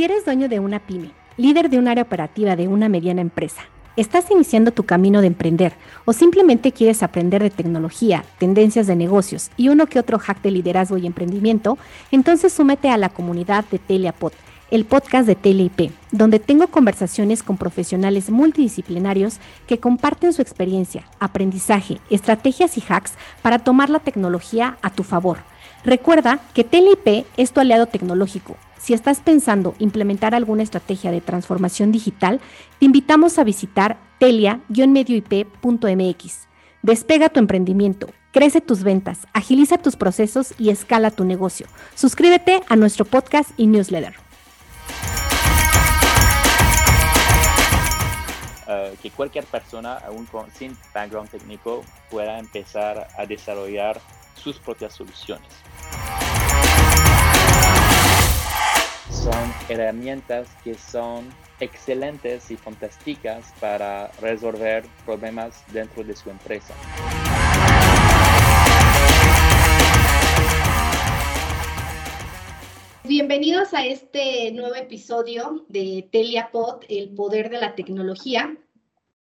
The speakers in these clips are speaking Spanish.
Si eres dueño de una pyme, líder de un área operativa de una mediana empresa, estás iniciando tu camino de emprender o simplemente quieres aprender de tecnología, tendencias de negocios y uno que otro hack de liderazgo y emprendimiento, entonces súmete a la comunidad de Teliapod, el podcast de TeleIP, donde tengo conversaciones con profesionales multidisciplinarios que comparten su experiencia, aprendizaje, estrategias y hacks para tomar la tecnología a tu favor. Recuerda que TeleIP es tu aliado tecnológico si estás pensando implementar alguna estrategia de transformación digital, te invitamos a visitar telia-medioip.mx. Despega tu emprendimiento, crece tus ventas, agiliza tus procesos y escala tu negocio. Suscríbete a nuestro podcast y newsletter. Eh, que cualquier persona, aún sin background técnico, pueda empezar a desarrollar sus propias soluciones. Son herramientas que son excelentes y fantásticas para resolver problemas dentro de su empresa. Bienvenidos a este nuevo episodio de TeliaPod, el poder de la tecnología.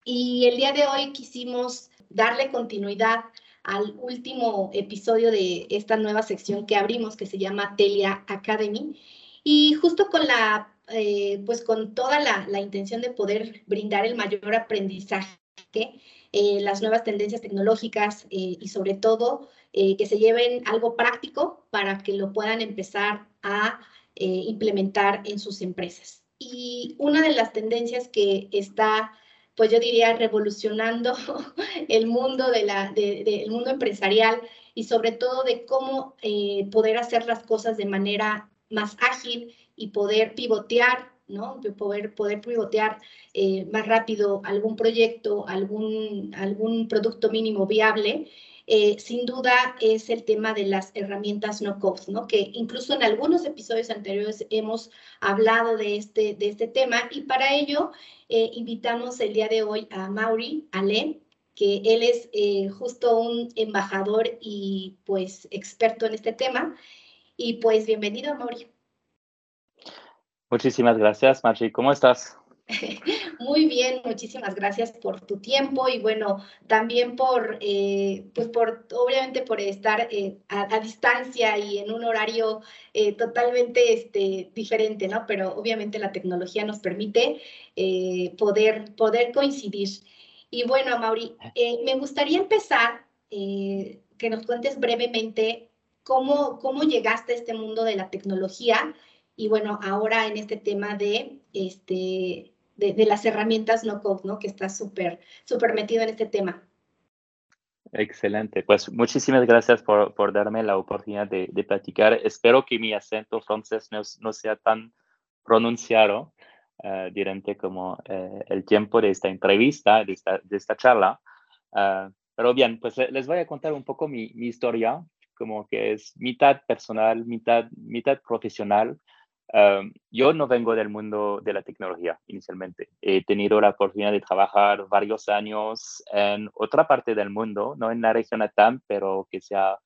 Y el día de hoy quisimos darle continuidad al último episodio de esta nueva sección que abrimos que se llama Telia Academy y justo con la, eh, pues con toda la, intención de poder brindar el mayor aprendizaje, eh, las nuevas tendencias tecnológicas eh, y sobre todo que se lleven algo práctico para que lo puedan empezar a implementar en sus empresas. Y una de las tendencias que está pues yo diría, revolucionando el mundo, de la, mundo empresarial y sobre todo de cómo poder hacer las cosas de manera más ágil y poder pivotear, ¿no? Poder, poder pivotear eh, más rápido algún proyecto, algún, algún producto mínimo viable. Eh, sin duda es el tema de las herramientas no-code, ¿no? Que incluso en algunos episodios anteriores hemos hablado de este, de este tema y para ello eh, invitamos el día de hoy a Mauri Ale, que él es justo un embajador y pues experto en este tema. Y pues bienvenido, Mauri. Muchísimas gracias, Marci. ¿Cómo estás? Muy bien, muchísimas gracias por tu tiempo y bueno, también por, eh, pues por, obviamente por estar eh, a, distancia y en un horario eh, totalmente este, diferente, ¿no? Pero obviamente la tecnología nos permite poder, poder coincidir. Y bueno, Mauri, me gustaría empezar que nos cuentes brevemente cómo, cómo llegaste a este mundo de la tecnología y bueno, ahora en este tema de, este, de, las herramientas no code, ¿no? Que está súper, súper metido en este tema. Excelente. Pues muchísimas gracias por, por darme la oportunidad de, de, platicar. Espero que mi acento francés no, no sea tan pronunciado uh, durante como uh, el tiempo de esta entrevista, de esta, de esta charla. Uh, pero bien, pues les voy a contar un poco mi, mi historia como que es mitad personal, mitad, mitad profesional. Yo no vengo del mundo de la tecnología inicialmente. He tenido la oportunidad de trabajar varios años en otra parte del mundo, no en la región ATAM, pero que sea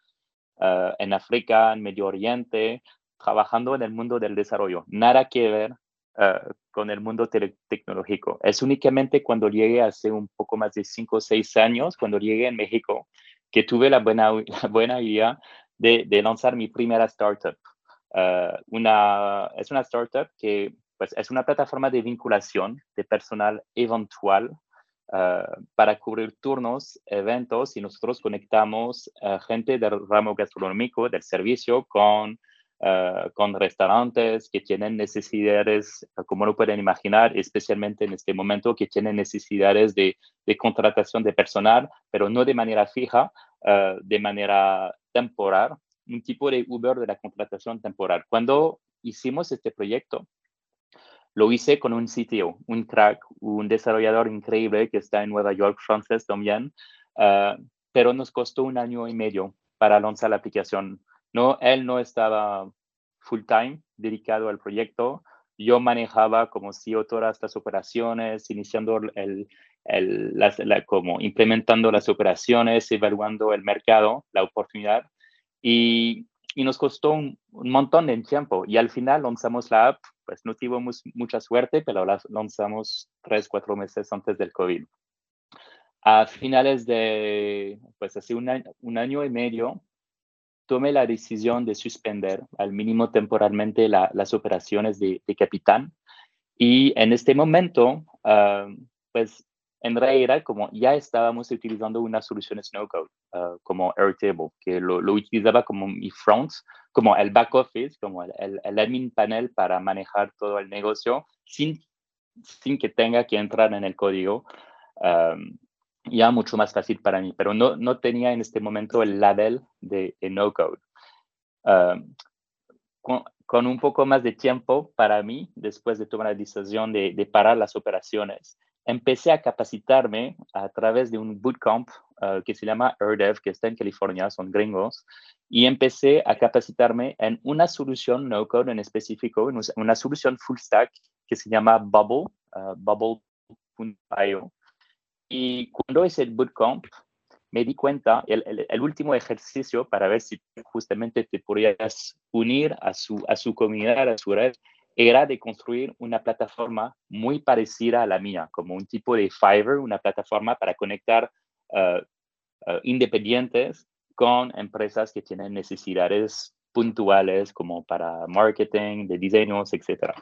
ah, en África, en Medio Oriente, trabajando en el mundo del desarrollo. Nada que ver ah, con el mundo tecnológico. Es únicamente cuando llegué hace un poco más de cinco o seis años, cuando llegué en México, que tuve la buena, buena idea de, de lanzar mi primera startup. Uh, una, es una startup que pues, es una plataforma de vinculación de personal eventual uh, para cubrir turnos, eventos y nosotros conectamos a gente del ramo gastronómico, del servicio, con eh, con restaurantes que tienen necesidades, como lo pueden imaginar, especialmente en este momento, que tienen necesidades de, contratación de personal, pero no de manera fija, uh, de manera temporal, un tipo de Uber de la contratación temporal. Cuando hicimos este proyecto, lo hice con un sitio, un crack, un desarrollador increíble que está en Nueva York, francés también, uh, pero nos costó un año y medio para lanzar la aplicación no, él no estaba full time dedicado al proyecto. Yo manejaba como CEO todas las operaciones, iniciando el, como implementando las operaciones, evaluando el mercado, la oportunidad. Y, nos costó un, montón de tiempo. Y al final lanzamos la app pues no tuvimos mucha suerte, pero la lanzamos tres, cuatro meses antes del COVID. A finales de, pues hace un año, un año y medio, tomé la decisión de suspender al mínimo temporalmente las operaciones de, capitán. Y en este momento, ah, pues en realidad, como ya estábamos utilizando una solución Snowcode uh, como Airtable, que lo, utilizaba como mi front, como el back office, como el, el, admin panel para manejar todo el negocio sin, sin que tenga que entrar en el código. Um, ya mucho más fácil para mí, pero no, no tenía en este momento el label de, no code. Um, con, un poco más de tiempo para mí, después de tomar la decisión de, de parar las operaciones, empecé a capacitarme a través de un bootcamp uh, que se llama ERDEV, que está en California, son gringos, y empecé a capacitarme en una solución no code en específico, en una solución full stack que se llama Bubble, uh, bubble.io. Y cuando hice el bootcamp, me di cuenta, el, el, último ejercicio para ver si justamente te podrías unir a su, a su comunidad, a su red, era de construir una plataforma muy parecida a la mía, como un tipo de Fiverr, una plataforma para conectar uh, uh, independientes con empresas que tienen necesidades puntuales como para marketing, de diseños, etc.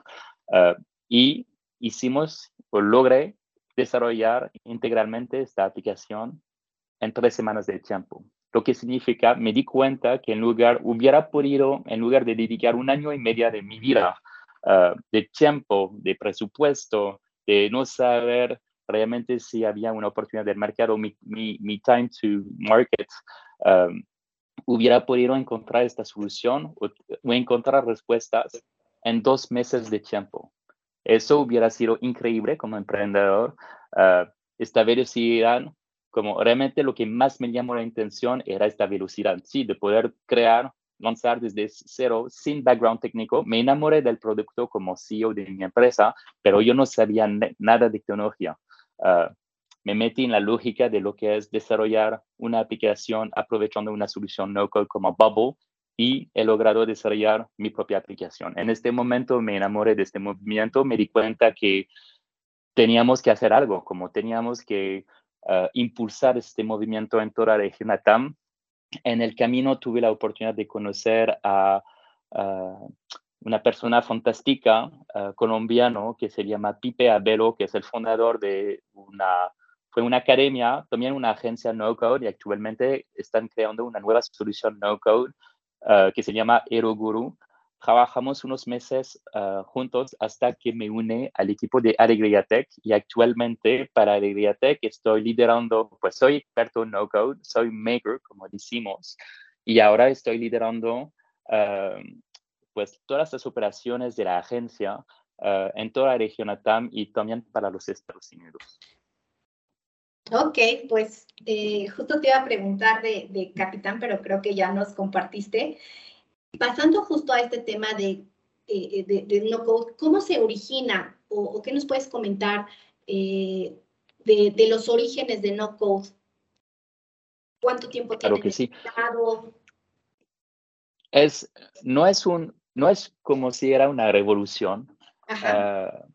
Uh, y hicimos o logré desarrollar integralmente esta aplicación en tres semanas de tiempo. Lo que significa, me di cuenta que en lugar, hubiera podido, en lugar de dedicar un año y medio de mi vida Ah, de tiempo, de presupuesto, de no saber realmente si había una oportunidad del mercado, mi, mi, time to market, um, hubiera podido encontrar esta solución o, encontrar respuestas en dos meses de tiempo. Eso hubiera sido increíble como emprendedor. Uh, esta velocidad, como realmente lo que más me llamó la atención era esta velocidad, sí, de poder crear lanzar desde cero, sin background técnico. Me enamoré del producto como CEO de mi empresa, pero yo no sabía nada de tecnología. Ah, me metí en la lógica de lo que es desarrollar una aplicación aprovechando una solución no-code como Bubble y he logrado desarrollar mi propia aplicación. En este momento me enamoré de este movimiento, me di cuenta que teníamos que hacer algo, como teníamos que ah, impulsar este movimiento en toda la región ATAM en el camino tuve la oportunidad de conocer a, una persona fantástica uh, colombiano que se llama Pipe Abelo, que es el fundador de una, fue una academia, también una agencia no-code y actualmente están creando una nueva solución no-code ah, que se llama Eroguru, trabajamos unos meses ah, juntos hasta que me une al equipo de Alegría Tech y actualmente para Alegría Tech estoy liderando, pues soy experto no code, soy maker, como decimos, y ahora estoy liderando ah, pues todas las operaciones de la agencia ah, en toda la región ATAM y también para los Estados Unidos. Ok, pues eh, justo te iba a preguntar de, de Capitán, pero creo que ya nos compartiste pasando justo a este tema de, eh, de, no code, ¿cómo se origina o, qué nos puedes comentar eh, de, los orígenes de no code? ¿Cuánto tiempo tiene claro que sí. Es, no, es un, no es como si era una revolución. Ajá. Uh,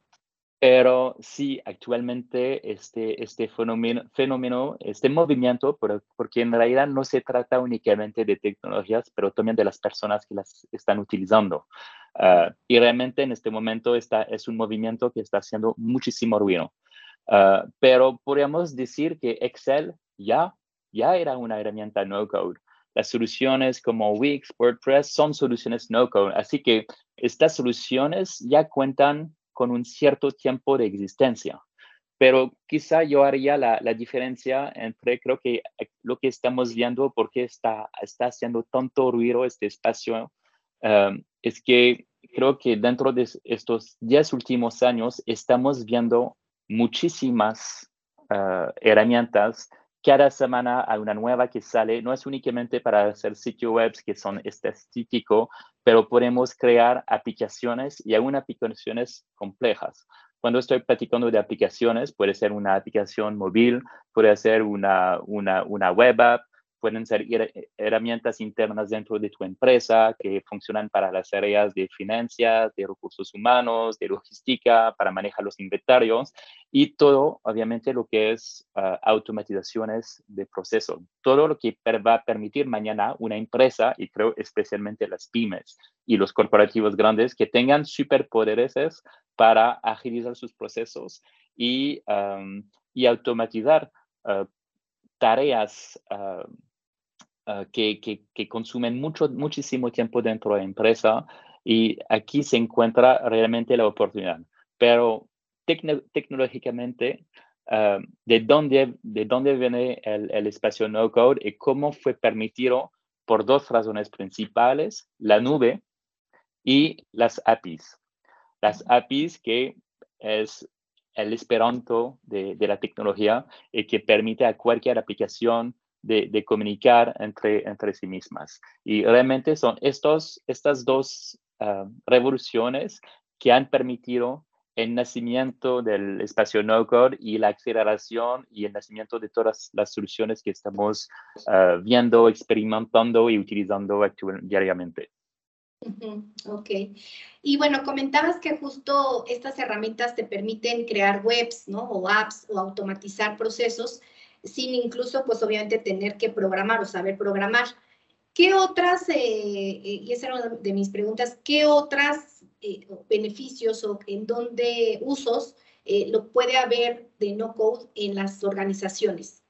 pero sí, actualmente este, este fenómeno, fenómeno, este movimiento, porque en realidad no se trata únicamente de tecnologías, pero también de las personas que las están utilizando. Ah, y realmente en este momento está, es un movimiento que está haciendo muchísimo ruido. Ah, pero podríamos decir que Excel ya, ya era una herramienta no-code. Las soluciones como Wix, WordPress son soluciones no-code. Así que estas soluciones ya cuentan con un cierto tiempo de existencia. Pero quizá yo haría la, diferencia entre, creo que lo que estamos viendo, porque está, está haciendo tanto ruido este espacio, um, es que creo que dentro de estos 10 últimos años estamos viendo muchísimas uh, herramientas. Cada semana hay una nueva que sale. No es únicamente para hacer sitios web que son estadísticos, pero podemos crear aplicaciones y aún aplicaciones complejas. Cuando estoy platicando de aplicaciones, puede ser una aplicación móvil, puede ser una, una, una web app, pueden ser herramientas internas dentro de tu empresa que funcionan para las áreas de finanzas, de recursos humanos, de logística, para manejar los inventarios y todo, obviamente, lo que es ah, automatizaciones de proceso. Todo lo que va a permitir mañana una empresa, y creo especialmente las pymes y los corporativos grandes, que tengan superpoderes para agilizar sus procesos y, y automatizar ah, tareas ah, ah, que, que, consumen mucho, muchísimo tiempo dentro de la empresa y aquí se encuentra realmente la oportunidad. Pero tecnológicamente, ah, ¿de, dónde, ¿de dónde viene el, el espacio no-code y cómo fue permitido por dos razones principales, la nube y las APIs? Las APIs que es el esperanto de, la tecnología y que permite a cualquier aplicación de, comunicar entre, entre sí mismas. Y realmente son estos, estas dos ah, revoluciones que han permitido el nacimiento del espacio no-code y la aceleración y el nacimiento de todas las soluciones que estamos ah, viendo, experimentando y utilizando diariamente. Ok. Y bueno, comentabas que justo estas herramientas te permiten crear webs, ¿no? O apps o automatizar procesos sin incluso, pues obviamente, tener que programar o saber programar. ¿Qué otras, eh, eh, y esa era una de mis preguntas, qué otras eh, beneficios o en dónde usos lo puede haber de no code en las organizaciones?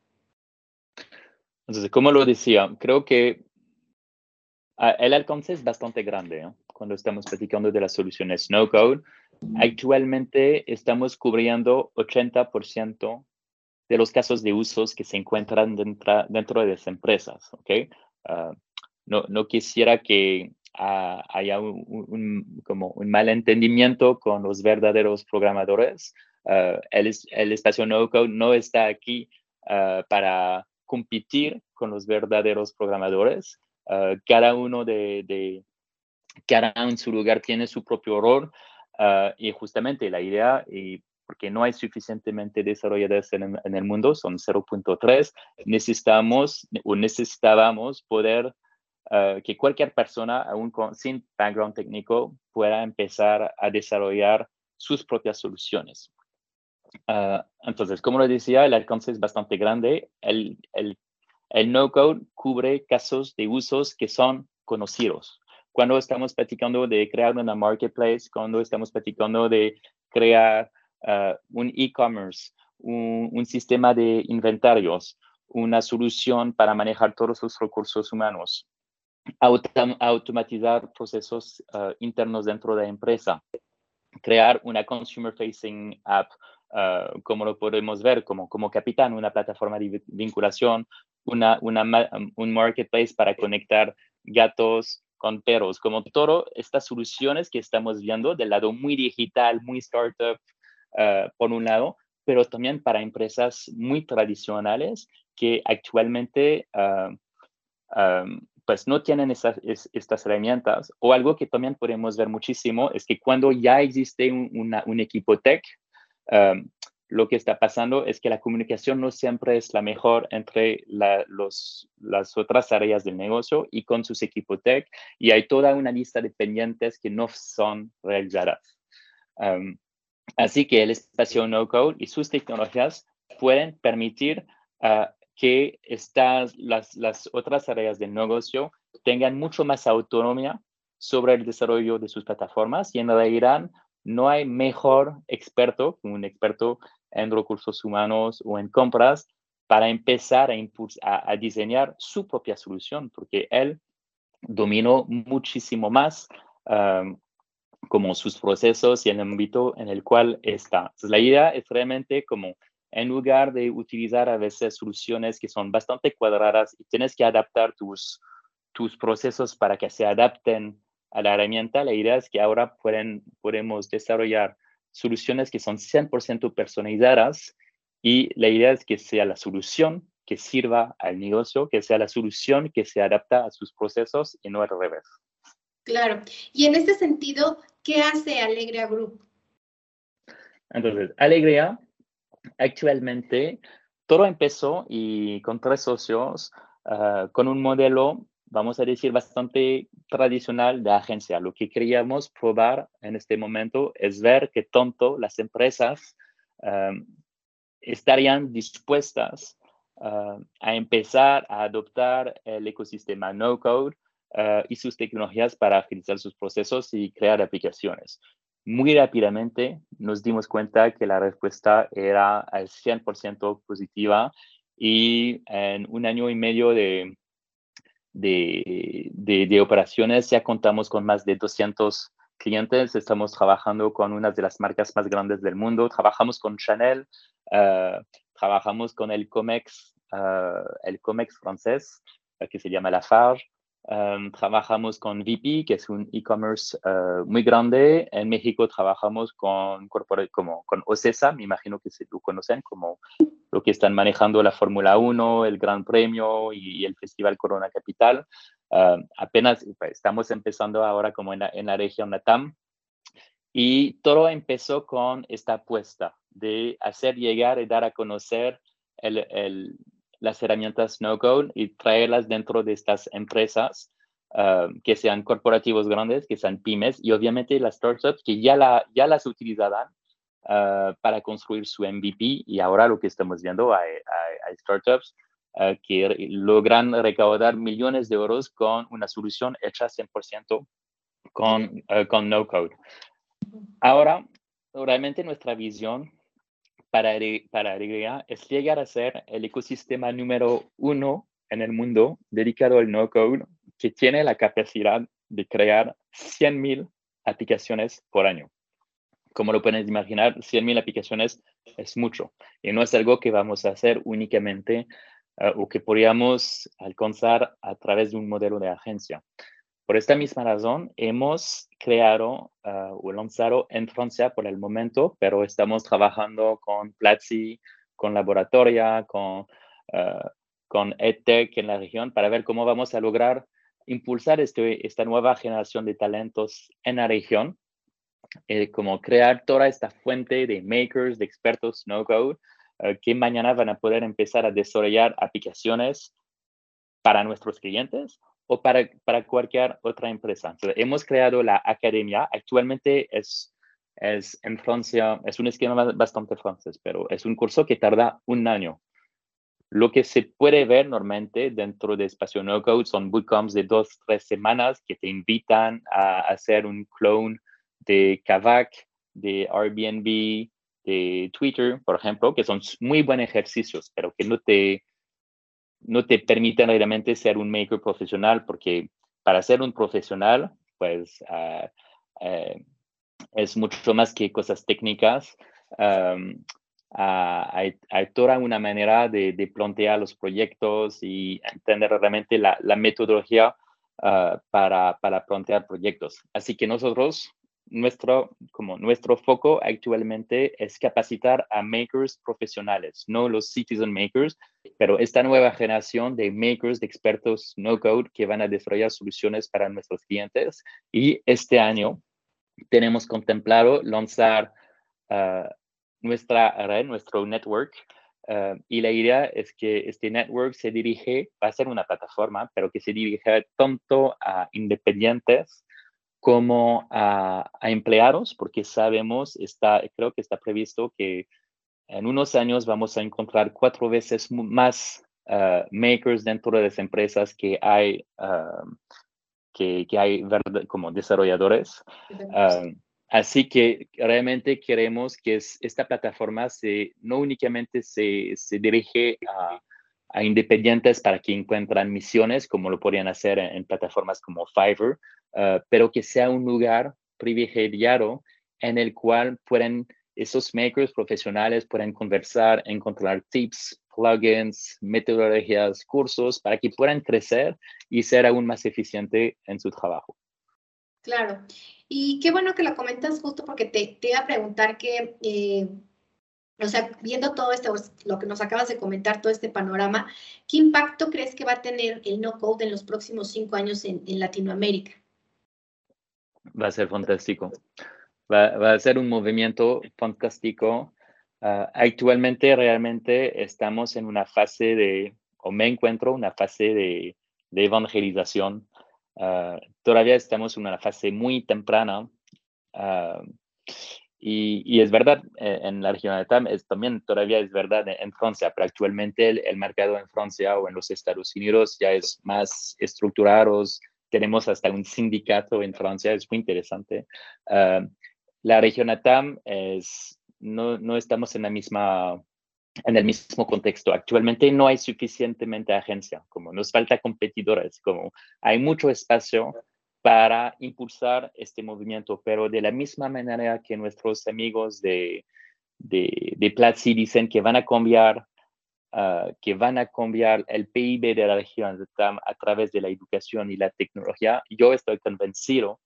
Entonces, como lo decía, creo que Ah, el alcance es bastante grande ¿eh? cuando estamos platicando de las soluciones no code. Actualmente estamos cubriendo 80% de los casos de usos que se encuentran dentro, dentro de las empresas. ¿okay? Ah, no, no, quisiera que ah, haya un, como un malentendimiento con los verdaderos programadores. el, el, espacio no code no está aquí para competir con los verdaderos programadores. Cada uno de, cada en su lugar tiene su propio rol y justamente la idea, y porque no hay suficientemente desarrolladores en, en el mundo, son 0.3, necesitamos o necesitábamos poder ah, que cualquier persona, aún con, sin background técnico, pueda empezar a desarrollar sus propias soluciones. entonces, como lo decía, el alcance es bastante grande. El, el el no-code cubre casos de usos que son conocidos. Cuando estamos platicando de crear una marketplace, cuando estamos platicando de crear uh, un e-commerce, un, sistema de inventarios, una solución para manejar todos los recursos humanos, automatizar procesos uh, internos dentro de la empresa, crear una consumer-facing app, uh, como lo podemos ver, como, como Capitán, una plataforma de vinculación una, un marketplace para conectar gatos con perros, como todas estas soluciones que estamos viendo del lado muy digital, muy startup, uh, por un lado, pero también para empresas muy tradicionales que actualmente uh, um, pues no tienen esas, estas herramientas. O algo que también podemos ver muchísimo es que cuando ya existe un, un equipo tech, um, lo que está pasando es que la comunicación no siempre es la mejor entre los, las otras áreas del negocio y con sus equipos tech, y hay toda una lista de pendientes que no son realizadas. Así que el espacio no-code y sus tecnologías pueden permitir ah, que estas, las, las otras áreas del negocio tengan mucho más autonomía sobre el desarrollo de sus plataformas. Y en realidad no hay mejor experto, un experto en recursos humanos o en compras para empezar a, a, diseñar su propia solución, porque él dominó muchísimo más como sus procesos y el ámbito en el cual está. la idea es realmente como en lugar de utilizar a veces soluciones que son bastante cuadradas y tienes que adaptar tus, tus procesos para que se adapten a la herramienta, la idea es que ahora pueden, podemos desarrollar soluciones que son 100% personalizadas y la idea es que sea la solución que sirva al negocio, que sea la solución que se adapta a sus procesos y no al revés. Claro. Y en este sentido, ¿qué hace Alegria Group? Entonces, Alegria actualmente todo empezó y con tres socios ah, con un modelo, vamos a decir, bastante tradicional de agencia. Lo que queríamos probar en este momento es ver que tanto las empresas estarían dispuestas a empezar a adoptar el ecosistema no code y sus tecnologías para agilizar sus procesos y crear aplicaciones muy rápidamente nos dimos cuenta que la respuesta era al 100% positiva y en un año y medio de, de, de, operaciones ya contamos con más de 200 clientes. Estamos trabajando con una de las marcas más grandes del mundo. Trabajamos con Chanel, uh, trabajamos con el Comex, uh, el Comex francés, uh, que se llama Lafarge. Um, trabajamos con VP, que es un e-commerce uh, muy grande. En México trabajamos con, como, con OCESA, me imagino que se lo conocen, como lo que están manejando la Fórmula 1, el Gran Premio y, el Festival Corona Capital. Uh, apenas pues, estamos empezando ahora como en la, en la región Latam. Y todo empezó con esta apuesta de hacer llegar y dar a conocer el, el, las herramientas no-code y traerlas dentro de estas empresas ah, que sean corporativos grandes, que sean pymes y obviamente las startups que ya, la, ya las utilizaban ah, para construir su MVP y ahora lo que estamos viendo hay, startups ah, que logran recaudar millones de euros con una solución hecha 100% con, con no-code. Ahora, realmente nuestra visión para, para es llegar a ser el ecosistema número uno en el mundo dedicado al no-code que tiene la capacidad de crear 100.000 aplicaciones por año. Como lo pueden imaginar, 100.000 aplicaciones es mucho y no es algo que vamos a hacer únicamente eh, o que podríamos alcanzar a través de un modelo de agencia. Por esta misma razón, hemos creado uh, o lanzado en Francia por el momento, pero estamos trabajando con Platzi, con Laboratoria, con, uh, EdTech en la región para ver cómo vamos a lograr impulsar este, esta nueva generación de talentos en la región, eh, como crear toda esta fuente de makers, de expertos no-code, uh, que mañana van a poder empezar a desarrollar aplicaciones para nuestros clientes o para, para cualquier otra empresa. hemos creado la academia. Actualmente es, es en Francia, es un esquema bastante francés, pero es un curso que tarda un año. Lo que se puede ver normalmente dentro de Espacio No Code son bootcamps de dos, tres semanas que te invitan a hacer un clone de Kavak, de Airbnb, de Twitter, por ejemplo, que son muy buenos ejercicios, pero que no te, no te permiten realmente ser un maker profesional, porque para ser un profesional, pues eh, es mucho más que cosas técnicas. Hay, toda una manera de, plantear los proyectos y entender realmente la, metodología ah, para, para plantear proyectos. Así que nosotros nuestro, como nuestro foco actualmente es capacitar a makers profesionales, no los citizen makers, pero esta nueva generación de makers, de expertos no code que van a desarrollar soluciones para nuestros clientes. Y este año tenemos contemplado lanzar uh, nuestra red, nuestro network. Uh, y la idea es que este network se dirige, va a ser una plataforma, pero que se dirige tanto a independientes como a, empleados, porque sabemos, está, creo que está previsto que en unos años vamos a encontrar cuatro veces más ah, makers dentro de las empresas que hay, ah, que, que, hay como desarrolladores. Ah, así que realmente queremos que esta plataforma se, no únicamente se, se dirige a, a, independientes para que encuentran misiones, como lo podrían hacer en plataformas como Fiverr, Ah, pero que sea un lugar privilegiado en el cual pueden esos makers profesionales pueden conversar, encontrar tips, plugins, metodologías, cursos para que puedan crecer y ser aún más eficiente en su trabajo. Claro. Y qué bueno que lo comentas justo porque te, iba a preguntar que, eh, o sea, viendo todo esto, lo que nos acabas de comentar, todo este panorama, ¿qué impacto crees que va a tener el no-code en los próximos cinco años en Latinoamérica? Va a ser fantástico. Va, a ser un movimiento fantástico. Ah, actualmente realmente estamos en una fase de o me encuentro en una fase de, de evangelización. Uh, todavía estamos en una fase muy temprana. Uh, y, y, es verdad, eh, en la región de TAM es, también todavía es verdad en, Francia, pero actualmente el, el, mercado en Francia o en los Estados Unidos ya es más estructurado. Tenemos hasta un sindicato en Francia, es muy interesante. Uh, la región ATAM es, no, no estamos en la misma en el mismo contexto. Actualmente no hay suficientemente agencia, como nos falta competidores, como hay mucho espacio para impulsar este movimiento, pero de la misma manera que nuestros amigos de, de, de Platzi dicen que van a cambiar, uh, que van a cambiar el PIB de la región a través de la educación y la tecnología, yo estoy convencido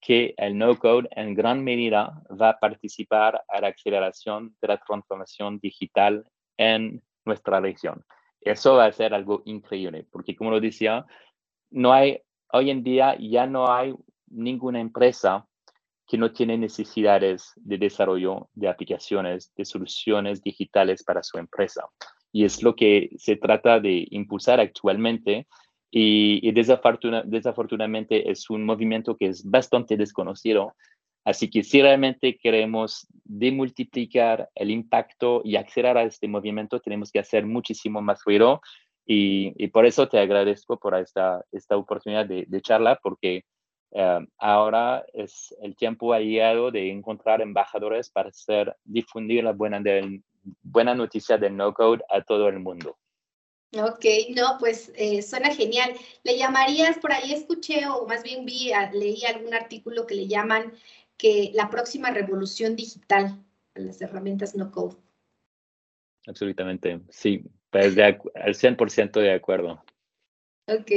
que el no-code en gran medida va a participar a la aceleración de la transformación digital en nuestra región. Eso va a ser algo increíble, porque como lo decía, no hay, hoy en día ya no hay ninguna empresa que no tiene necesidades de desarrollo de aplicaciones, de soluciones digitales para su empresa. Y es lo que se trata de impulsar actualmente y, desafortunadamente es un movimiento que es bastante desconocido. Así que si realmente queremos demultiplicar el impacto y acelerar este movimiento, tenemos que hacer muchísimo más ruido. Y, por eso te agradezco por esta, esta oportunidad de, charla, porque eh, ahora es el tiempo ha llegado de encontrar embajadores para hacer difundir la buena, buena noticia del no-code a todo el mundo. Ok, no, pues eh, suena genial. ¿Le llamarías, por ahí escuché o más bien vi, leí algún artículo que le llaman que la próxima revolución digital a las herramientas no code? Absolutamente, sí, pues de, al 100% de acuerdo. Ok,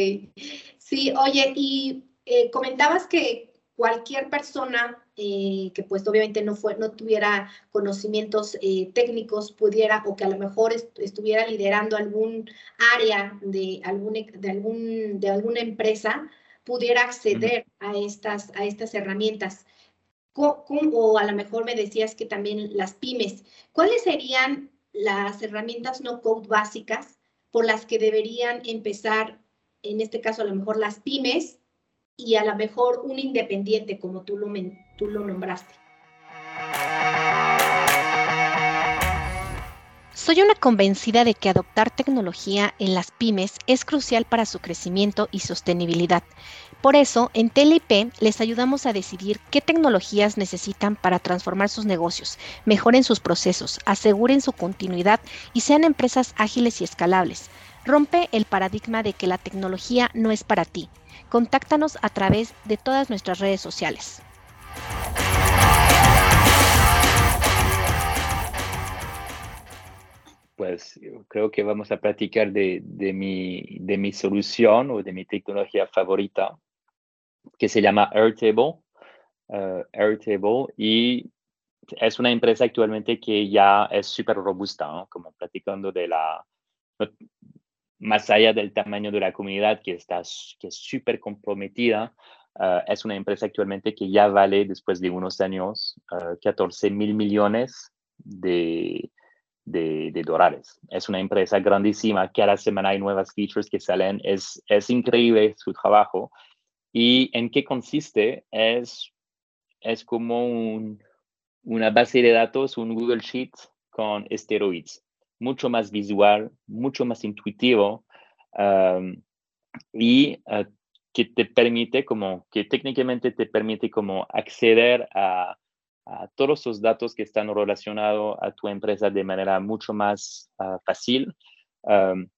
sí, oye, y eh, comentabas que cualquier persona eh, que pues obviamente no, fue, no tuviera conocimientos eh, técnicos pudiera o que a lo mejor estuviera liderando algún área de, algún, de, algún, de alguna empresa, pudiera acceder a, estas, a estas herramientas. o a lo mejor me decías que también las pymes. ¿Cuáles serían las herramientas no code básicas por las que deberían empezar, en este caso a lo mejor las pymes, y a lo mejor un independiente, como tú lo, tú lo nombraste. Soy una convencida de que adoptar tecnología en las pymes es crucial para su crecimiento y sostenibilidad. Por eso, en TLIP les ayudamos a decidir qué tecnologías necesitan para transformar sus negocios, mejoren sus procesos, aseguren su continuidad y sean empresas ágiles y escalables. Rompe el paradigma de que la tecnología no es para ti. Contáctanos a través de todas nuestras redes sociales. Pues creo que vamos a platicar de, mi, de mi solución o de mi tecnología favorita, que se llama Airtable. Uh, Airtable y es una empresa actualmente que ya es súper robusta, como platicando de la, más allá del tamaño de la comunidad que, está, que es súper comprometida, ah, es una empresa actualmente que ya vale, después de unos años, 14 ah, mil millones de, de, dólares. Es una empresa grandísima, cada semana hay nuevas features que salen, es, es increíble su trabajo. ¿Y en qué consiste? Es, es como un, una base de datos, un Google Sheet con esteroides mucho más visual, mucho más intuitivo y ah, que te permite como, que técnicamente te permite como acceder a, todos los datos que están relacionados a tu empresa de manera mucho más ah, fácil.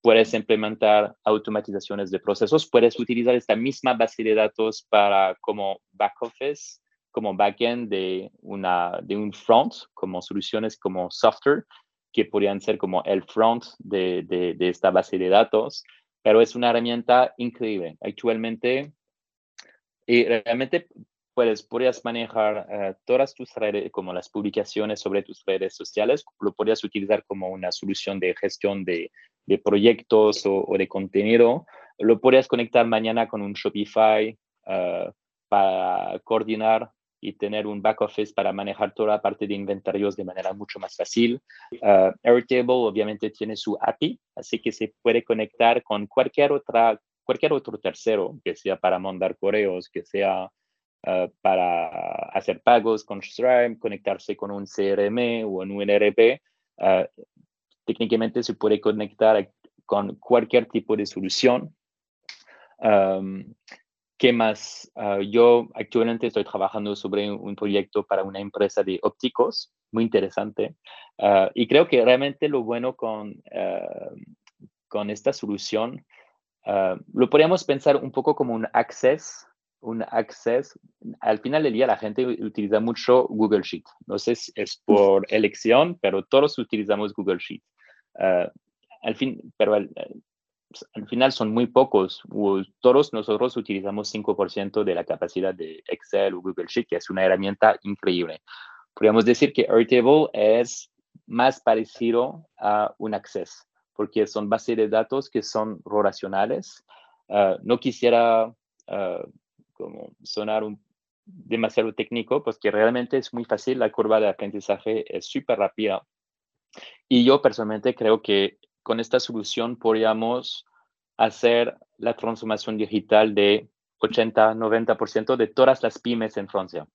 puedes implementar automatizaciones de procesos, puedes utilizar esta misma base de datos para como back office, como backend de, una, de un front, como soluciones como software, que podrían ser como el front de, de, esta base de datos, pero es una herramienta increíble. Actualmente, y realmente puedes, podrías manejar eh, todas tus redes, como las publicaciones sobre tus redes sociales, lo podrías utilizar como una solución de gestión de, de proyectos o, de contenido. Lo podrías conectar mañana con un Shopify uh, para coordinar y tener un back office para manejar toda la parte de inventarios de manera mucho más fácil. Uh, Airtable obviamente tiene su API, así que se puede conectar con cualquier, otra, cualquier otro tercero, que sea para mandar correos, que sea uh, para hacer pagos con Stripe, conectarse con un CRM o un ERP. Uh, técnicamente se puede conectar con cualquier tipo de solución. Um, ¿Qué más? Uh, yo actualmente estoy trabajando sobre un, proyecto para una empresa de ópticos, muy interesante. Uh, y creo que realmente lo bueno con, uh, con esta solución, lo podríamos pensar un poco como un access, un access. Al final del día la gente utiliza mucho Google Sheet. No sé si es por elección, pero todos utilizamos Google Sheet. al fin, pero al, al final son muy pocos. Todos nosotros utilizamos 5% de la capacidad de Excel o Google Sheet, que es una herramienta increíble. Podríamos decir que Airtable es más parecido a un Access, porque son bases de datos que son relacionales. Ah, no quisiera ah, sonar demasiado técnico, pues que realmente es muy fácil, la curva de aprendizaje es súper rápida. Y yo personalmente creo que con esta solución podríamos hacer la transformación digital de 80-90% de todas las pymes en Francia.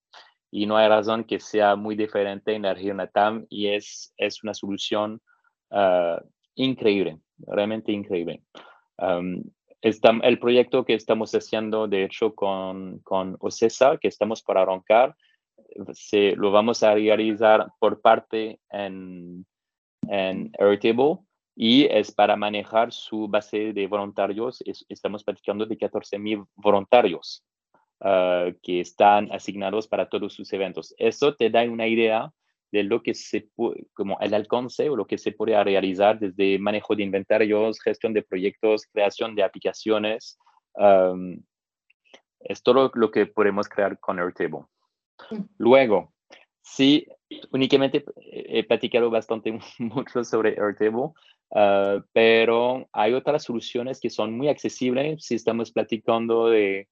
Y no hay razón que sea muy diferente en la región Natam y es, es una solución ah, increíble, realmente increíble. el proyecto que estamos haciendo, de hecho, con, con OCESA, que estamos para arrancar, se, lo vamos a realizar por parte en, en Airtable y es para manejar su base de voluntarios. estamos platicando de 14.000 voluntarios ah, que están asignados para todos sus eventos. Eso te da una idea de lo que se puede, como el alcance o lo que se puede realizar desde manejo de inventarios, gestión de proyectos, creación de aplicaciones. es todo lo que podemos crear con Airtable. Luego, sí, únicamente he platicado bastante mucho sobre Airtable, Ah, pero hay otras soluciones que son muy accesibles si estamos platicando de,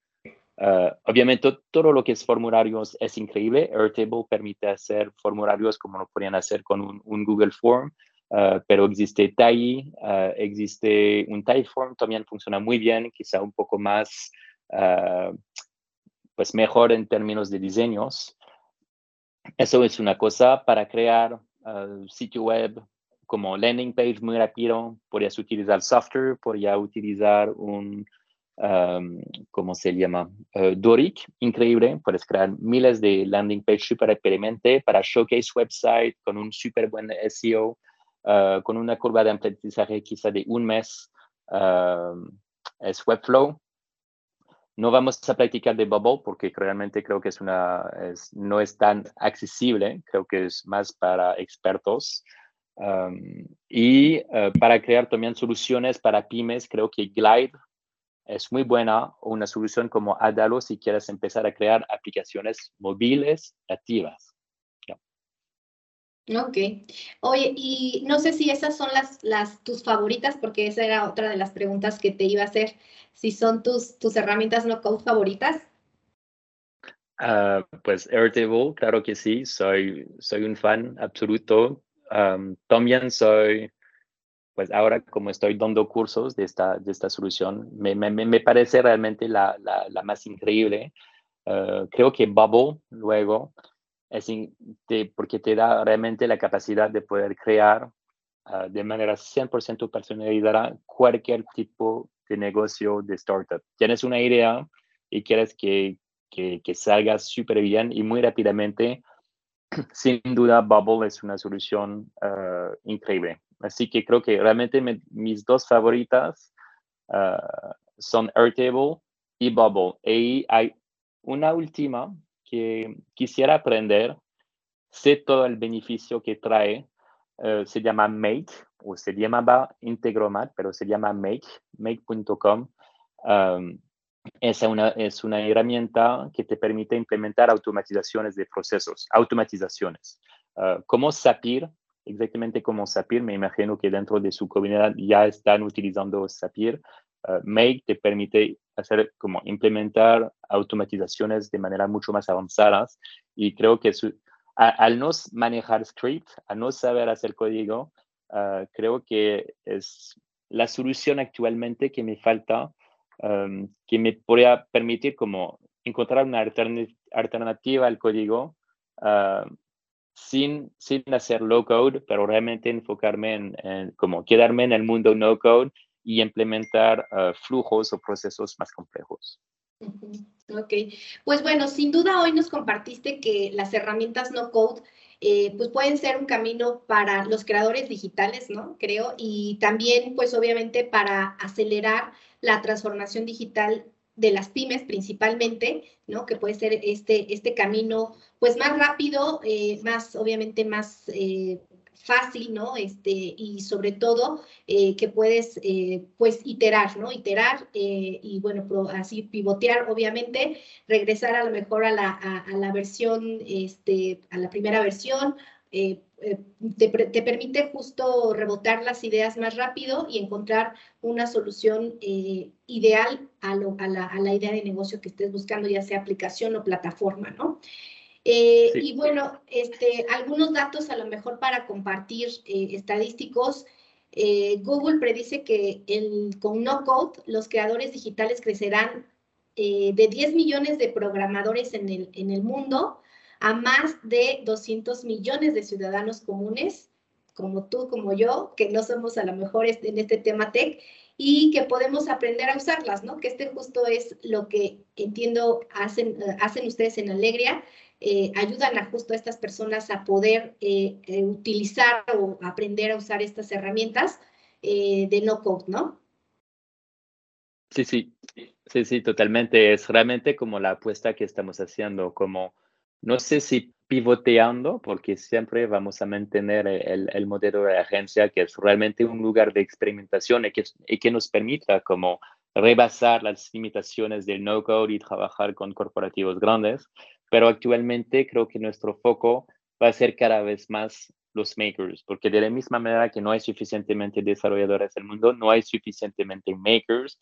uh, obviamente todo lo que es formularios es increíble. Airtable permite hacer formularios como lo podrían hacer con un, Google Form, uh, pero existe Tai, existe un Typeform, también funciona muy bien, quizá un poco más, pues mejor en términos de diseños. Eso es una cosa para crear sitio web, como landing page muy rápido, podrías utilizar software, podrías utilizar un, um, ¿cómo se llama? Uh, Doric, increíble, puedes crear miles de landing page super rápidamente para showcase website con un súper buen SEO, uh, con una curva de aprendizaje quizá de un mes. Uh, es Webflow. No vamos a practicar de Bubble porque realmente creo que es una, es, no es tan accesible, creo que es más para expertos y eh, para crear también soluciones para pymes, creo que Glide es muy buena, una solución como Adalo si quieres empezar a crear aplicaciones móviles nativas. Ok. Oye, y no sé si esas son las, las tus favoritas, porque esa era otra de las preguntas que te iba a hacer. Si son tus, tus herramientas no code favoritas. Ah, pues Airtable, claro que sí, soy, soy un fan absoluto también soy, pues ahora como estoy dando cursos de esta, de esta solución, me, me, me parece realmente la, la, más increíble. Uh, creo que Bubble luego es porque te da realmente la capacidad de poder crear uh, de manera 100% personalizada cualquier tipo de negocio de startup. Tienes una idea y quieres que, que, que salga súper bien y muy rápidamente sin duda Bubble es una solución uh, increíble. Así que creo que realmente mis dos favoritas uh, son Airtable y Bubble. Y hay una última que quisiera aprender. Sé todo el beneficio que trae. Uh, se llama Make o se llamaba Integromat, pero se llama Make, make.com. es una, es una herramienta que te permite implementar automatizaciones de procesos, automatizaciones. Uh, como Zapier, exactamente como Zapier, me imagino que dentro de su comunidad ya están utilizando Zapier. Make te permite hacer como implementar automatizaciones de manera mucho más avanzadas y creo que al no manejar script, al no saber hacer código, ah, creo que es la solución actualmente que me falta, que me podría permitir como encontrar una alternativa al código ah, sin, sin hacer low code, pero realmente enfocarme en, como quedarme en el mundo no code y implementar ah, flujos o procesos más complejos. Ok, pues bueno, sin duda hoy nos compartiste que las herramientas no code eh, pues pueden ser un camino para los creadores digitales, ¿no? Creo, y también pues obviamente para acelerar la transformación digital de las pymes principalmente, ¿no? Que puede ser este, este camino pues más rápido, eh, más obviamente más eh, fácil, ¿no? Este, y sobre todo eh, que puedes, pues, iterar, ¿no? Iterar y, bueno, así pivotear, obviamente, regresar a lo mejor a la, a, la versión, este, a la primera versión, te, te, permite justo rebotar las ideas más rápido y encontrar una solución ideal a, lo, a, la, a la idea de negocio que estés buscando, ya sea aplicación o plataforma, ¿no? Eh, y bueno, este, algunos datos a lo mejor para compartir eh, estadísticos. Eh, Google predice que el, con no code los creadores digitales crecerán de 10 millones de programadores en el, en el mundo a más de 200 millones de ciudadanos comunes, como tú, como yo, que no somos a lo mejor en este tema tech, y que podemos aprender a usarlas, ¿no? Que este justo es lo que entiendo hacen, hacen ustedes en Alegria, eh, ayudan a justo a estas personas a poder eh, eh, utilizar o aprender a usar estas herramientas de no code, ¿no? Sí, sí, sí, sí, totalmente. Es realmente como la apuesta que estamos haciendo, como no sé si pivoteando, porque siempre vamos a mantener el, el modelo de agencia, que es realmente un lugar de experimentación y que, y que nos permita como rebasar las limitaciones del no-code y trabajar con corporativos grandes, pero actualmente creo que nuestro foco va a ser cada vez más los makers, porque de la misma manera que no hay suficientemente desarrolladores en el mundo, no hay suficientemente makers,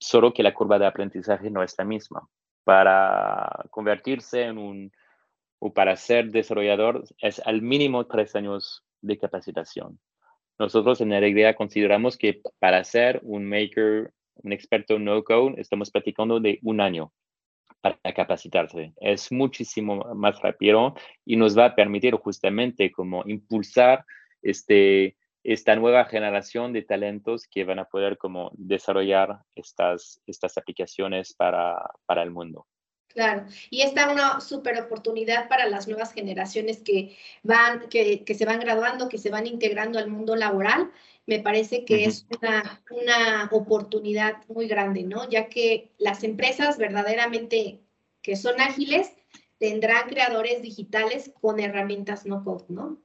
solo que la curva de aprendizaje no es la misma. Para convertirse en un, o para ser desarrollador, es al mínimo tres años de capacitación. Nosotros en Alegría consideramos que para ser un maker, un experto no-code, estamos platicando de un año para capacitarse. Es muchísimo más rápido y nos va a permitir justamente como impulsar este, esta nueva generación de talentos que van a poder como desarrollar estas, estas aplicaciones para, para el mundo. Claro, y esta una súper oportunidad para las nuevas generaciones que van, que, que, se van graduando, que se van integrando al mundo laboral me parece que es una, una, oportunidad muy grande, ¿no? Ya que las empresas verdaderamente que son ágiles tendrán creadores digitales con herramientas no code, ¿no?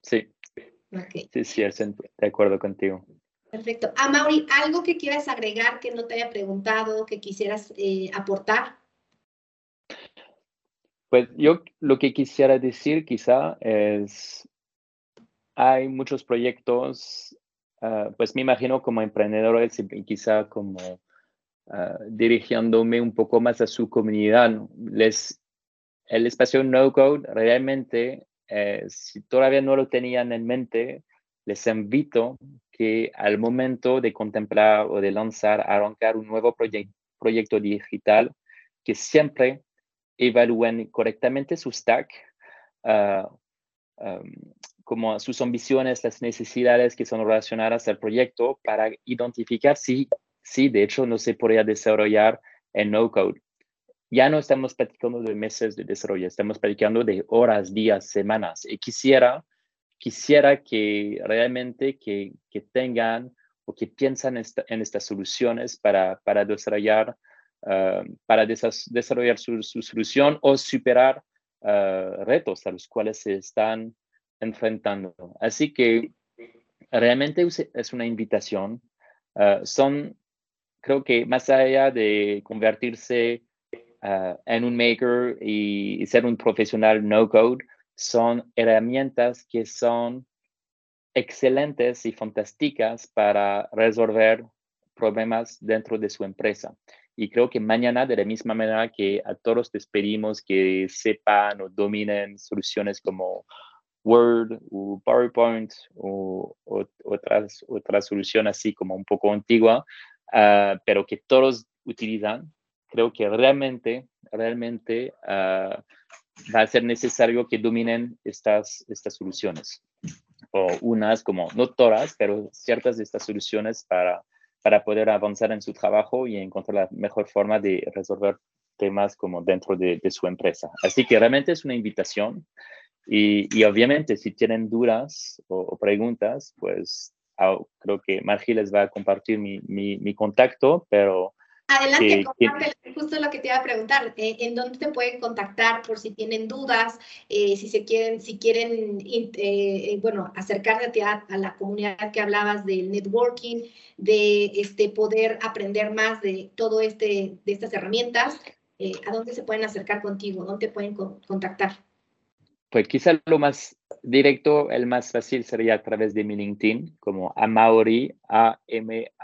Sí. Sí, sí, de acuerdo contigo. Perfecto. Ah, Mauri, ¿algo que quieras agregar que no te haya preguntado, que quisieras eh, aportar? Pues yo lo que quisiera decir quizá es hay muchos proyectos, ah, pues me imagino como emprendedores y quizá como uh, dirigiéndome un poco más a su comunidad. Les, el espacio no code realmente, eh, si todavía no lo tenían en mente, les invito que al momento de contemplar o de lanzar, arrancar un nuevo proyecto digital, que siempre evalúen correctamente su stack, uh, como sus ambiciones, las necesidades que son relacionadas al proyecto para identificar si, si de hecho no se podría desarrollar en no code. Ya no estamos platicando de meses de desarrollo, estamos platicando de horas, días, semanas. Y quisiera, quisiera que realmente que, que tengan o que piensan en estas soluciones para, para desarrollar, ah, para desarrollar su, solución o superar uh, retos a los cuales se están enfrentando. Así que realmente es una invitación. Ah, son, creo que más allá de convertirse en un maker y, ser un profesional no code, son herramientas que son excelentes y fantásticas para resolver problemas dentro de su empresa. Y creo que mañana, de la misma manera que a todos les pedimos que sepan o dominen soluciones como Word o PowerPoint o, otras, otras soluciones así como un poco antigua, ah, pero que todos utilizan, creo que realmente, realmente uh, va a ser necesario que dominen estas, estas soluciones. O unas como, no todas, pero ciertas de estas soluciones para para poder avanzar en su trabajo y encontrar la mejor forma de resolver temas como dentro de, su empresa. Así que realmente es una invitación y, obviamente si tienen dudas o, preguntas, pues ah, creo que Margie les va a compartir mi, mi contacto, pero Adelante, justo lo que te iba a preguntar. Eh, ¿En dónde te pueden contactar por si tienen dudas, eh, si se quieren, si quieren, eh, bueno, acercarse a, a, la comunidad que hablabas del networking, de este poder aprender más de todo este, de estas herramientas? ¿A dónde se pueden acercar contigo? ¿Dónde te pueden contactar? Pues quizá lo más directo, el más fácil sería a través de mi LinkedIn, como Amauri, A-M-A-U-R,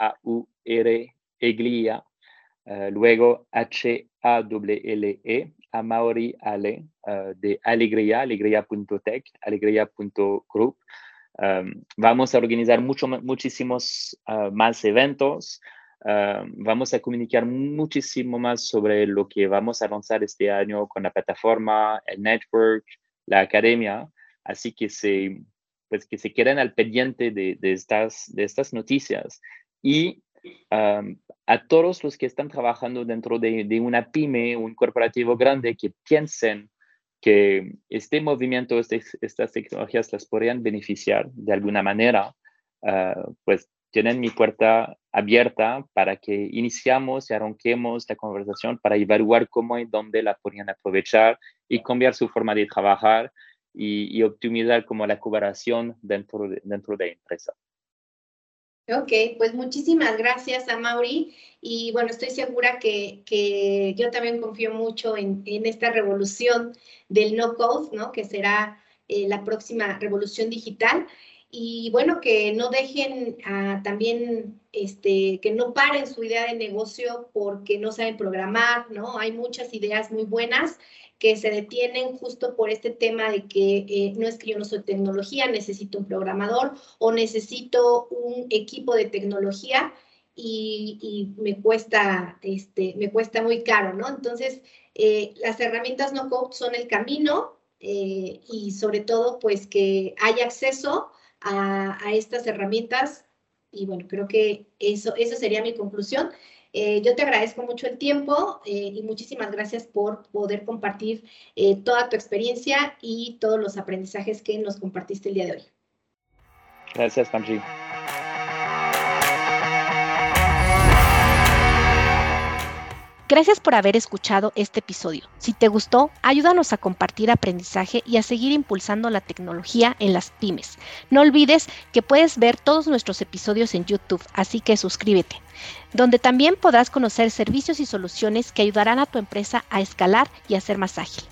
Eglia, eh, luego H-A-W-L-E, Amauri Ale, uh, de Alegría, alegría.tech, alegría.group. Um, vamos a organizar mucho, muchísimos uh, más eventos. Uh, vamos a comunicar muchísimo más sobre lo que vamos a lanzar este año con la plataforma, el network, la academia. Así que se, pues que se queden al pendiente de, de, estas, de estas noticias. Y a todos los que están trabajando dentro de, una pyme, un corporativo grande, que piensen que este movimiento, este, estas tecnologías las podrían beneficiar de alguna manera, ah, pues tienen mi puerta abierta para que iniciamos y arranquemos la conversación para evaluar cómo y dónde la podrían aprovechar y cambiar su forma de trabajar y, optimizar como la cooperación dentro dentro de la empresa. Ok, pues muchísimas gracias a Mauri y bueno, estoy segura que, que yo también confío mucho en, en, esta revolución del no code, ¿no? Que será eh, la próxima revolución digital y bueno, que no dejen también, este, que no paren su idea de negocio porque no saben programar, ¿no? Hay muchas ideas muy buenas que se detienen justo por este tema de que eh, no es que yo no soy tecnología, necesito un programador o necesito un equipo de tecnología y, me cuesta, este, me cuesta muy caro, ¿no? Entonces, eh, las herramientas no code son el camino eh, y sobre todo, pues que haya acceso a, a, estas herramientas y bueno, creo que eso, esa sería mi conclusión. Eh, yo te agradezco mucho el tiempo eh, y muchísimas gracias por poder compartir eh, toda tu experiencia y todos los aprendizajes que nos compartiste el día de hoy. Gracias, Panji. Gracias por haber escuchado este episodio. Si te gustó, ayúdanos a compartir aprendizaje y a seguir impulsando la tecnología en las pymes. No olvides que puedes ver todos nuestros episodios en YouTube, así que suscríbete, donde también podrás conocer servicios y soluciones que ayudarán a tu empresa a escalar y a ser más ágil.